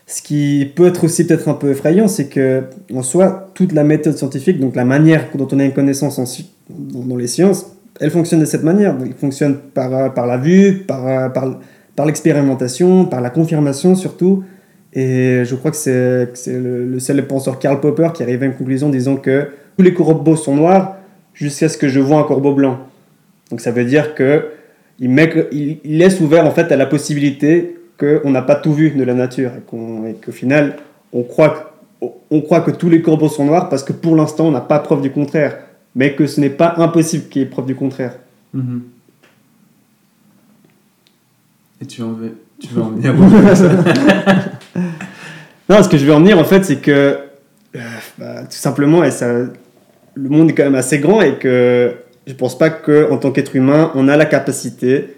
Speaker 1: ce qui peut être aussi peut-être un peu effrayant, c'est que en soi, toute la méthode scientifique, donc la manière dont on a une connaissance en dans, dans les sciences, elle fonctionne de cette manière. Elle fonctionne par, par la vue, par, par, par l'expérimentation, par la confirmation surtout. Et je crois que c'est le, le célèbre penseur Karl Popper qui arrive à une conclusion disant que tous les corbeaux sont noirs jusqu'à ce que je vois un corbeau blanc. Donc ça veut dire que il, laisse ouvert en fait à la possibilité qu'on n'a pas tout vu de la nature et qu'au final on croit, que, tous les corbeaux sont noirs parce que pour l'instant on n'a pas preuve du contraire, mais que ce n'est pas impossible qu'il y ait preuve du contraire.
Speaker 2: Mhm. Et tu, en veux, tu veux en venir
Speaker 1: Non, ce que je veux en venir en fait, c'est que euh, bah, tout simplement, et ça, le monde est quand même assez grand et que je pense pas qu'en tant qu'être humain, on a la capacité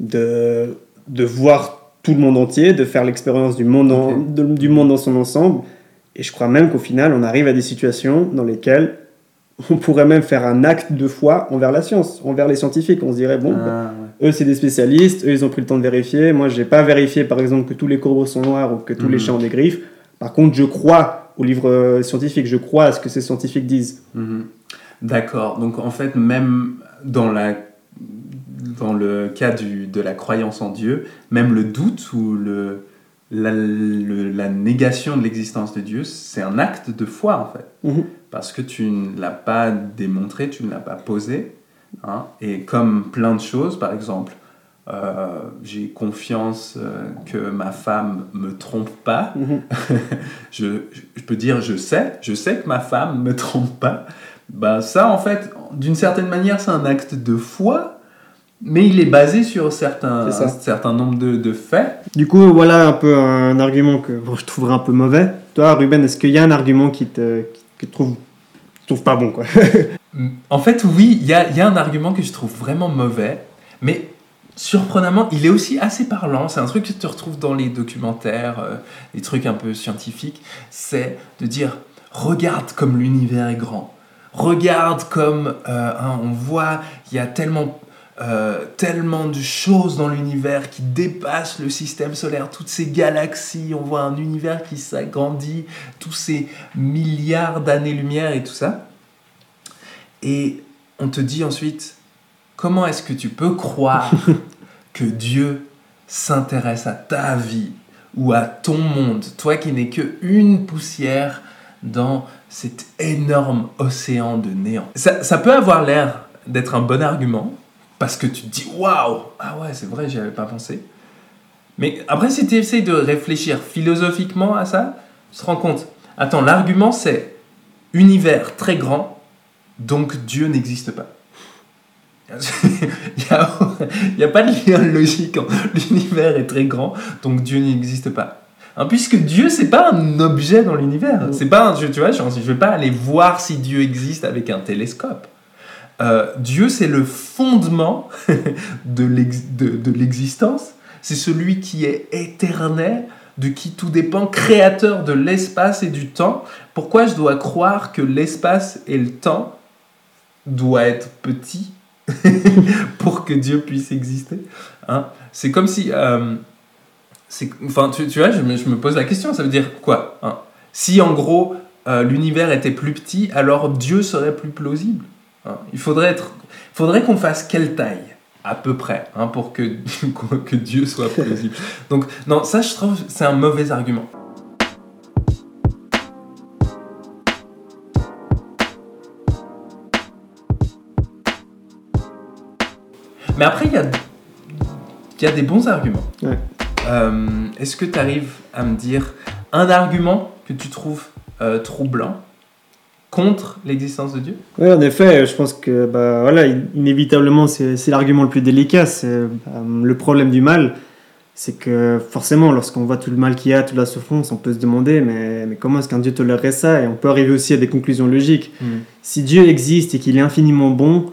Speaker 1: de, de voir tout le monde entier, de faire l'expérience du, monde en-
Speaker 2: Ok.
Speaker 1: de- du monde dans son ensemble. Et je crois même qu'au final, on arrive à des situations dans lesquelles on pourrait même faire un acte de foi envers la science, envers les scientifiques. On se dirait, bon,
Speaker 2: Ah,
Speaker 1: eux, c'est des spécialistes, eux, ils ont pris le temps de vérifier. Moi, j'ai pas vérifié, par exemple, que tous les corbeaux sont noirs ou que tous les
Speaker 2: Mhm.
Speaker 1: chats ont des griffes. Par contre, je crois aux livres euh, scientifiques, je crois à ce que ces scientifiques disent.
Speaker 2: Mhm. D'accord. Donc en fait, même dans, la, dans le cas du, de la croyance en Dieu, même le doute ou le, la, le- la négation de l'existence de Dieu, c'est un acte de foi en fait.
Speaker 1: Mhm.
Speaker 2: Parce que tu ne l'as pas démontré, tu ne l'as pas posé. Hein. Et comme plein de choses, par exemple, euh, j'ai confiance euh, que ma femme me trompe pas
Speaker 1: Mhm.
Speaker 2: je, je peux dire je sais, je sais que ma femme me trompe pas. Bah ça en fait, d'une certaine manière, c'est un acte de foi, mais il est basé sur certains, un certain nombre de, de faits.
Speaker 1: Du coup, voilà un peu un argument que bon, je trouverais un peu mauvais. Toi, Ruben, est-ce qu'il y a un argument qui te, qui, que tu trouves, tu trouves pas bon quoi?
Speaker 2: En fait, oui, il y a, un argument que je trouve vraiment mauvais, mais surprenamment, il est aussi assez parlant. C'est un truc que tu retrouves dans les documentaires, euh, les trucs un peu scientifiques. C'est de dire regarde comme l'univers est grand. Regarde comme euh, hein, on voit, il y a tellement, euh, tellement de choses dans l'univers qui dépassent le système solaire, toutes ces galaxies. On voit un univers qui s'agrandit, tous ces milliards d'années-lumière et tout ça. Et on te dit ensuite, comment est-ce que tu peux croire que Dieu s'intéresse à ta vie ou à ton monde, toi qui n'es que une poussière dans cet énorme océan de néant? Ça, peut avoir l'air d'être un bon argument, parce que tu te dis waouh, ah ouais, c'est vrai, j'y avais pas pensé. Mais après, si tu essayes de réfléchir philosophiquement à ça, tu te rends compte. Attends, l'argument c'est univers très grand, donc Dieu n'existe pas. Il n'y a, pas de lien logique. L'univers est très grand, donc Dieu n'existe pas. Hein, puisque Dieu, c'est pas un objet dans l'univers. C'est pas un, tu vois, je ne vais pas aller voir si Dieu existe avec un télescope. Euh, Dieu, c'est le fondement de l'existence. C'est celui qui est éternel, de qui tout dépend, créateur de l'espace et du temps. Pourquoi je dois croire que l'espace et le temps doivent être petits pour que Dieu puisse exister. Hein c'est comme si... Euh, enfin, tu, tu, vois, je me, je me, pose la question, ça veut dire quoi hein? Si en gros euh, l'univers était plus petit, alors Dieu serait plus plausible. Hein? Il faudrait, être, faudrait qu'on fasse quelle taille à peu près, hein, pour que, que Dieu soit plausible. Donc, non, ça, je trouve, c'est un mauvais argument. Mais après, il y a, y a des bons arguments. Euh, est-ce que tu arrives à me dire un argument que tu trouves euh, troublant contre l'existence de Dieu?
Speaker 1: Oui, en effet, je pense que bah, voilà, inévitablement, c'est l'argument le plus délicat. C'est euh, le problème du mal. C'est que forcément, lorsqu'on voit tout le mal qu'il y a, toute la souffrance, on peut se demander mais, mais comment est-ce qu'un Dieu tolérerait ça? Et on peut arriver aussi à des conclusions logiques. Hmm. Si Dieu existe et qu'il est infiniment bon,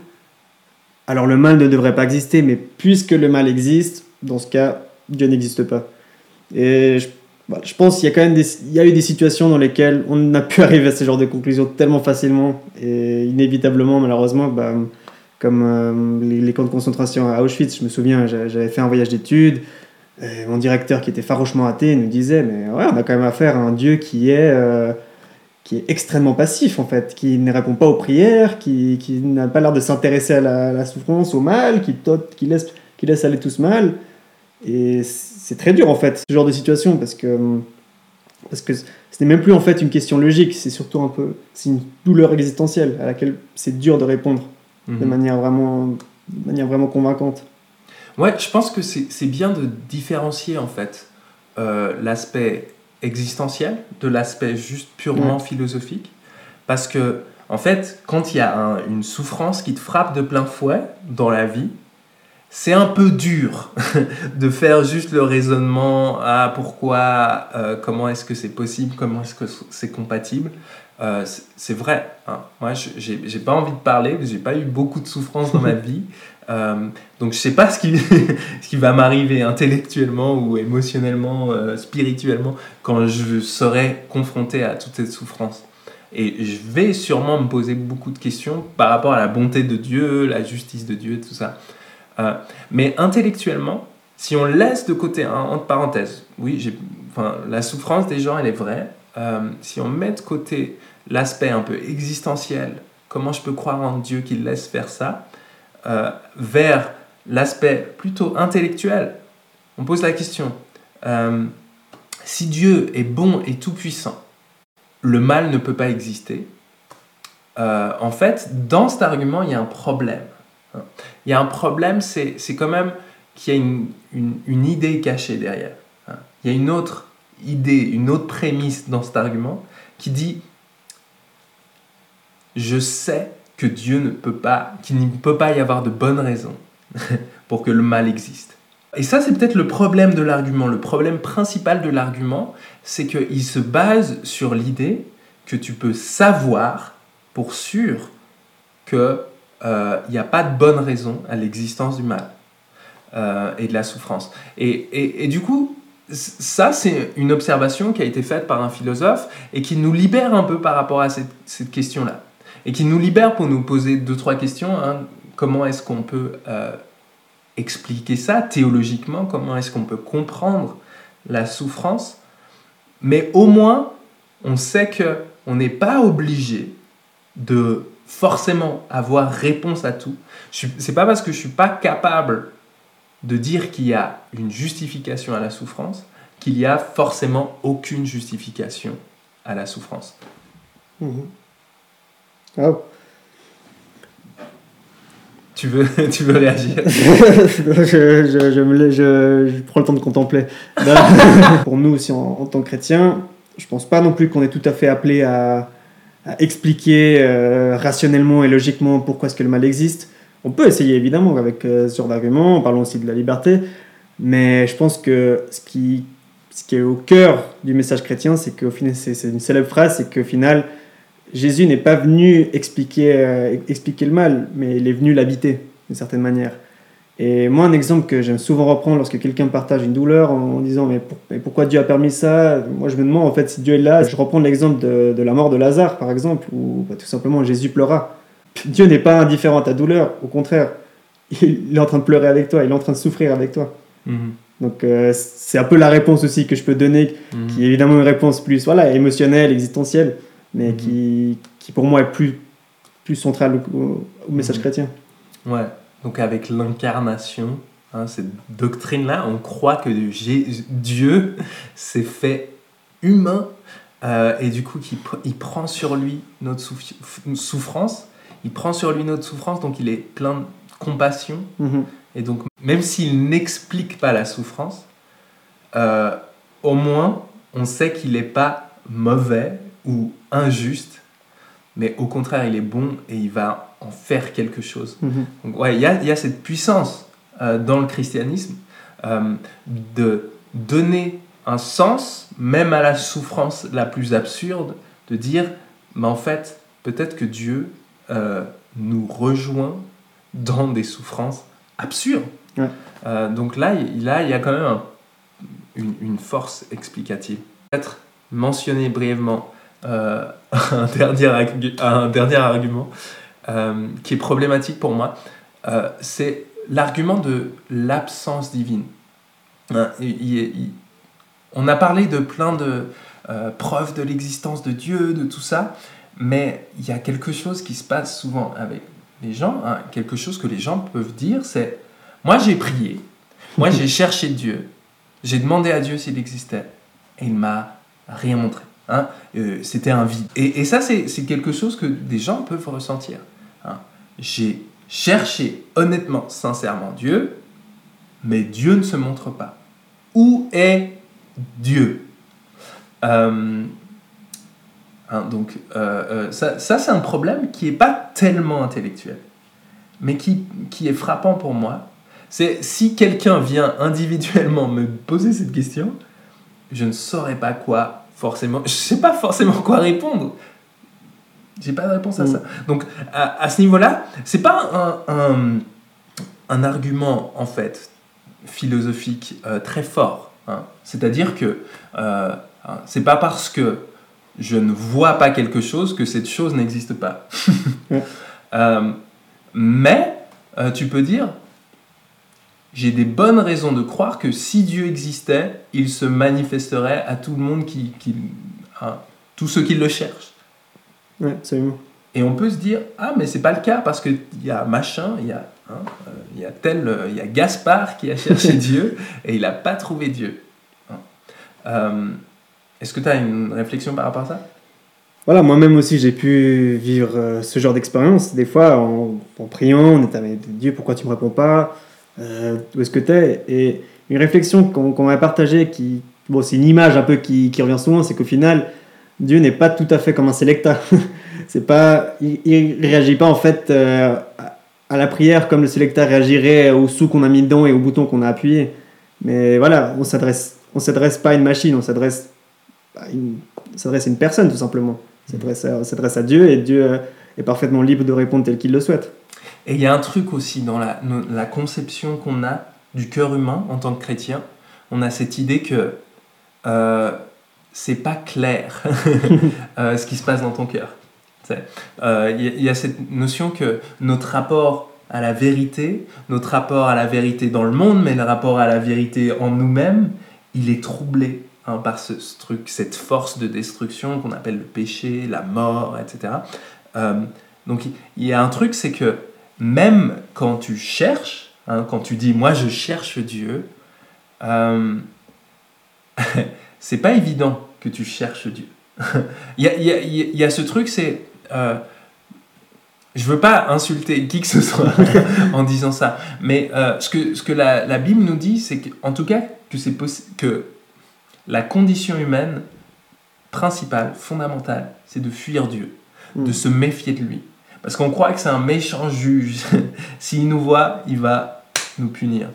Speaker 1: alors le mal ne devrait pas exister, mais puisque le mal existe, dans ce cas, Dieu n'existe pas. Et je, bah, pense qu'il y a quand même des, il y a eu des situations dans lesquelles on n'a pu arriver à ce genre de conclusions tellement facilement et inévitablement, malheureusement, bah, comme euh, les, camps de concentration à Auschwitz, je me souviens, j'avais fait un voyage d'études. Mon directeur, qui était farouchement athée, nous disait Mais ouais, on a quand même affaire à un Dieu qui est. Euh, qui est extrêmement passif en fait, qui ne répond pas aux prières, qui, qui n'a pas l'air de s'intéresser à la, souffrance, au mal, qui, qui, laisse, qui laisse aller tout ce mal. Et c'est très dur en fait, ce genre de situation, parce que, parce que ce n'est même plus en fait une question logique, c'est surtout un peu c'est une douleur existentielle à laquelle c'est dur de répondre de, mhm. manière vraiment, de manière vraiment convaincante.
Speaker 2: Ouais, je pense que c'est bien de différencier en fait euh, l'aspect existentiel, de l'aspect juste purement philosophique. Parce que, en fait, quand il y a une souffrance qui te frappe de plein fouet dans la vie, c'est un peu dur de faire juste le raisonnement à ah, pourquoi, euh, comment est-ce que c'est possible, comment est-ce que c'est compatible. Euh, c'est vrai. Hein. Moi, j'ai pas envie de parler, j'ai pas eu beaucoup de souffrance dans ma vie. Euh, donc je sais pas ce qui, qui va m'arriver intellectuellement ou émotionnellement, euh, spirituellement, quand je serai confronté à toute cette souffrance. Et je vais sûrement me poser beaucoup de questions par rapport à la bonté de Dieu, la justice de Dieu, tout ça. Euh, mais intellectuellement, si on laisse de côté, hein, entre parenthèses, oui, enfin, la souffrance des gens, elle est vraie. si on met de côté l'aspect un peu existentiel, comment je peux croire en Dieu qu'il laisse faire ça, euh, vers l'aspect plutôt intellectuel, on pose la question, euh, si Dieu est bon et tout-puissant, le mal ne peut pas exister. Euh, en fait, dans cet argument, il y a un problème. Il y a un problème, c'est quand même qu'il y a une, une, idée cachée derrière. Il y a une autre idée, une autre prémisse dans cet argument qui dit, je sais que Dieu ne peut pas, qu'il ne peut pas y avoir de bonnes raisons pour que le mal existe. Et ça, c'est peut-être le problème de l'argument. Le problème principal de l'argument, c'est qu'il se base sur l'idée que tu peux savoir pour sûr qu'il euh, n'y a pas de bonne raison à l'existence du mal euh, et de la souffrance. Et, et, du coup, ça, c'est une observation qui a été faite par un philosophe et qui nous libère un peu par rapport à cette question-là et qui nous libère pour nous poser deux, trois questions. Hein. Comment est-ce qu'on peut euh, expliquer ça théologiquement? Comment est-ce qu'on peut comprendre la souffrance? Mais au moins, on sait que on n'est pas obligé de forcément avoir réponse à tout. C'est pas parce que je suis pas capable de dire qu'il y a une justification à la souffrance qu'il y a forcément aucune justification à la souffrance.
Speaker 1: Mhm. Ah.
Speaker 2: Tu veux, tu veux réagir?
Speaker 1: Je, je, je, me, je, je, prends le temps de contempler. Pour nous aussi, en, en, tant que chrétiens, je pense pas non plus qu'on est tout à fait appelé à, à expliquer euh, rationnellement et logiquement pourquoi est-ce que le mal existe. On peut essayer évidemment avec euh, ce genre d'argument, en parlant aussi de la liberté, mais je pense que ce qui, ce qui est au cœur du message chrétien, c'est qu'au final, c'est une célèbre phrase, c'est qu'au final, Jésus n'est pas venu expliquer, euh, expliquer le mal, mais il est venu l'habiter d'une certaine manière. Et moi, un exemple que j'aime souvent reprendre lorsque quelqu'un partage une douleur en, disant mais, mais, pourquoi Dieu a permis ça? Moi, je me demande en fait si Dieu est là. Je reprends l'exemple de, de, la mort de Lazare, par exemple, où bah, tout simplement Jésus pleura. Dieu n'est pas indifférent à ta douleur, au contraire, il est en train de pleurer avec toi, il est en train de souffrir avec toi.
Speaker 2: Mhm.
Speaker 1: Donc euh, c'est un peu la réponse aussi que je peux donner,
Speaker 2: Mhm.
Speaker 1: qui est évidemment une réponse plus voilà, émotionnelle, existentielle, mais
Speaker 2: Mhm.
Speaker 1: qui, qui pour moi est plus, plus centrale au, au message
Speaker 2: Mhm.
Speaker 1: chrétien.
Speaker 2: Ouais, donc avec l'incarnation, hein, cette doctrine-là, on croit que Jésus- Dieu s'est fait humain euh, et du coup pr- il prend sur lui notre souf- souffrance, il prend sur lui notre souffrance, donc il est plein de compassion.
Speaker 1: Mhm.
Speaker 2: Et donc, même s'il n'explique pas la souffrance, euh, au moins, on sait qu'il n'est pas mauvais ou injuste, mais au contraire, il est bon et il va en faire quelque chose.
Speaker 1: Mhm.
Speaker 2: Donc, ouais, il y a, il y a cette puissance euh, dans le christianisme euh, de donner un sens, même à la souffrance la plus absurde, de dire, mais en fait, peut-être que Dieu euh, nous rejoint dans des souffrances absurdes.
Speaker 1: Ouais.
Speaker 2: Donc là, il là, y a quand même un- une, une force explicative. Peut-être mentionner brièvement euh, un, dernier, argu- un dernier argument euh, qui est problématique pour moi, euh, c'est l'argument de l'absence divine. Hein, il- il- il- on a parlé de plein de preuves de l'existence de Dieu, de tout ça, mais il y a quelque chose qui se passe souvent avec les gens, hein, quelque chose que les gens peuvent dire, c'est moi j'ai prié, moi j'ai cherché Dieu, j'ai demandé à Dieu s'il existait, et il m'a rien montré. Hein. Euh, C'était un vide. Et, ça, c'est quelque chose que des gens peuvent ressentir. hein. J'ai cherché honnêtement, sincèrement Dieu, mais Dieu ne se montre pas. Où est Dieu? Euh, hein, Donc, euh, ça, ça, c'est un problème qui n'est pas tellement intellectuel, mais qui, qui est frappant pour moi. C'est si quelqu'un vient individuellement me poser cette question, je ne saurais pas quoi forcément. Je sais pas forcément quoi répondre. J'ai pas de réponse à
Speaker 1: Mm.
Speaker 2: ça. Donc à, à ce niveau-là, c'est pas un, un, un argument en fait philosophique euh, très fort. hein. C'est-à-dire que euh, hein, c'est pas parce que je ne vois pas quelque chose que cette chose n'existe pas. Euh, mais euh, tu peux dire, j'ai des bonnes raisons de croire que si Dieu existait, il se manifesterait à tout le monde qui, qui hein, tous ceux qui le cherchent.
Speaker 1: Ouais, absolument.
Speaker 2: Et on peut se dire, ah, mais c'est pas le cas parce qu'il y a machin, il y a, hein, euh, il y a tel, euh, il y a Gaspard qui a cherché Dieu et il n'a pas trouvé Dieu. Hein. Euh, Est-ce que tu as une réflexion par rapport à ça?
Speaker 1: Voilà, moi-même aussi, j'ai pu vivre euh, ce genre d'expérience. Des fois, en, en priant, on est avec Dieu, pourquoi tu me réponds pas? Euh, Où est-ce que tu es Et une réflexion qu'on qu'on m'a partagée, qui, bon, c'est une image un peu qui, revient souvent, c'est qu'au final, Dieu n'est pas tout à fait comme un sélecteur. c'est pas, il, il réagit pas en fait euh, à- la prière comme le sélecteur réagirait au sou qu'on a mis dedans et au bouton qu'on a appuyé. Mais voilà, on s'adresse, on s'adresse pas à une machine, on s'adresse à une, à une personne tout simplement. On s'adresse à, on s'adresse à Dieu et Dieu euh, est parfaitement libre de répondre tel qu'il le souhaite.
Speaker 2: Et il y a un truc aussi dans la, conception qu'on a du cœur humain en tant que chrétien. On a cette idée que euh, c'est pas clair euh, ce qui se passe dans ton cœur. Euh, Il y, a- cette notion que notre rapport à la vérité, notre rapport à la vérité dans le monde, mais le rapport à la vérité en nous-mêmes, il est troublé hein, par ce, truc, cette force de destruction qu'on appelle le péché, la mort, etc. Euh, donc il y a un truc, c'est que même quand tu cherches, hein, quand tu dis moi je cherche Dieu, euh, c'est pas évident que tu cherches Dieu. il, y a, y y ce truc, c'est. Euh, je veux pas insulter qui que ce soit en disant ça, mais euh, ce que, ce que la, la Bible nous dit, c'est qu'en tout cas, que, c'est que la condition humaine principale, fondamentale, c'est de fuir Dieu, de
Speaker 1: Mm.
Speaker 2: se méfier de lui. Parce qu'on croit que c'est un méchant juge. S'il nous voit, il va nous punir.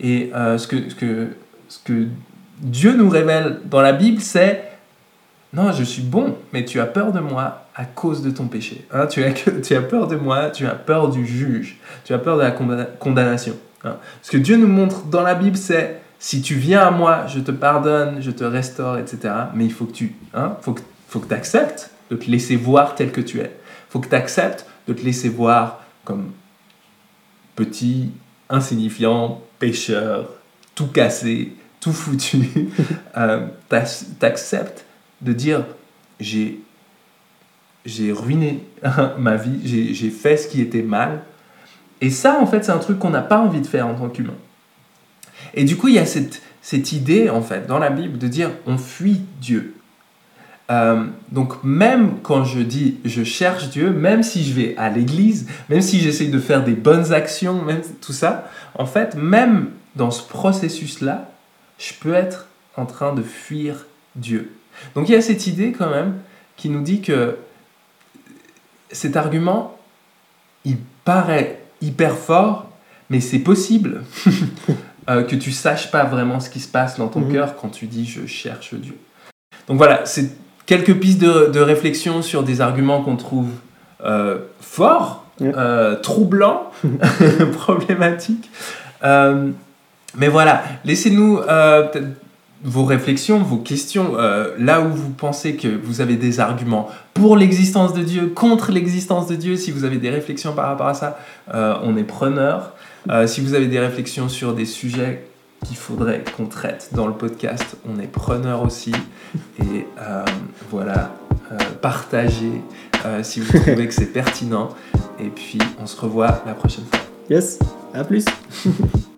Speaker 2: Et euh, ce, que, ce, que, ce que Dieu nous révèle dans la Bible, c'est non, je suis bon, mais tu as peur de moi à cause de ton péché. Hein, tu, as, tu as peur de moi, tu as peur du juge, tu as peur de la condamna- condamnation. hein. Ce que Dieu nous montre dans la Bible, c'est si tu viens à moi, je te pardonne, je te restaure, etc. Mais il faut que tu hein, faut que, faut que acceptes de te laisser voir tel que tu es. Faut que tu acceptes de te laisser voir comme petit, insignifiant, pécheur, tout cassé, tout foutu. euh, T'acceptes de dire j'ai j'ai ruiné ma vie, j'ai- j'ai fait ce qui était mal. Et ça, en fait, c'est un truc qu'on n'a pas envie de faire en tant qu'humain. Et du coup, il y a cette, cette idée, en fait, dans la Bible, de dire on fuit Dieu. Euh, donc même quand je dis je cherche Dieu, même si je vais à l'église, même si j'essaye de faire des bonnes actions, même tout ça, en fait, même dans ce processus-là, je peux être en train de fuir Dieu. Donc il y a cette idée quand même qui nous dit que cet argument, il paraît hyper fort, mais c'est possible euh, que tu saches pas vraiment ce qui se passe dans ton
Speaker 1: Mhm.
Speaker 2: cœur quand tu dis je cherche Dieu. Donc voilà, c'est quelques pistes de, de réflexion sur des arguments qu'on trouve euh, forts,
Speaker 1: Ouais.
Speaker 2: euh, troublants, problématiques. Euh, mais voilà, laissez-nous vos réflexions, vos questions, là où vous pensez que vous avez des arguments pour l'existence de Dieu, contre l'existence de Dieu, si vous avez des réflexions par rapport à ça, on est preneur. Si vous avez des réflexions sur des sujets qu'il faudrait qu'on traite dans le podcast, on est preneur aussi. Et euh, voilà, euh, partagez euh, si vous trouvez que c'est pertinent. Et puis, on se revoit la prochaine fois.
Speaker 1: Yes, à plus.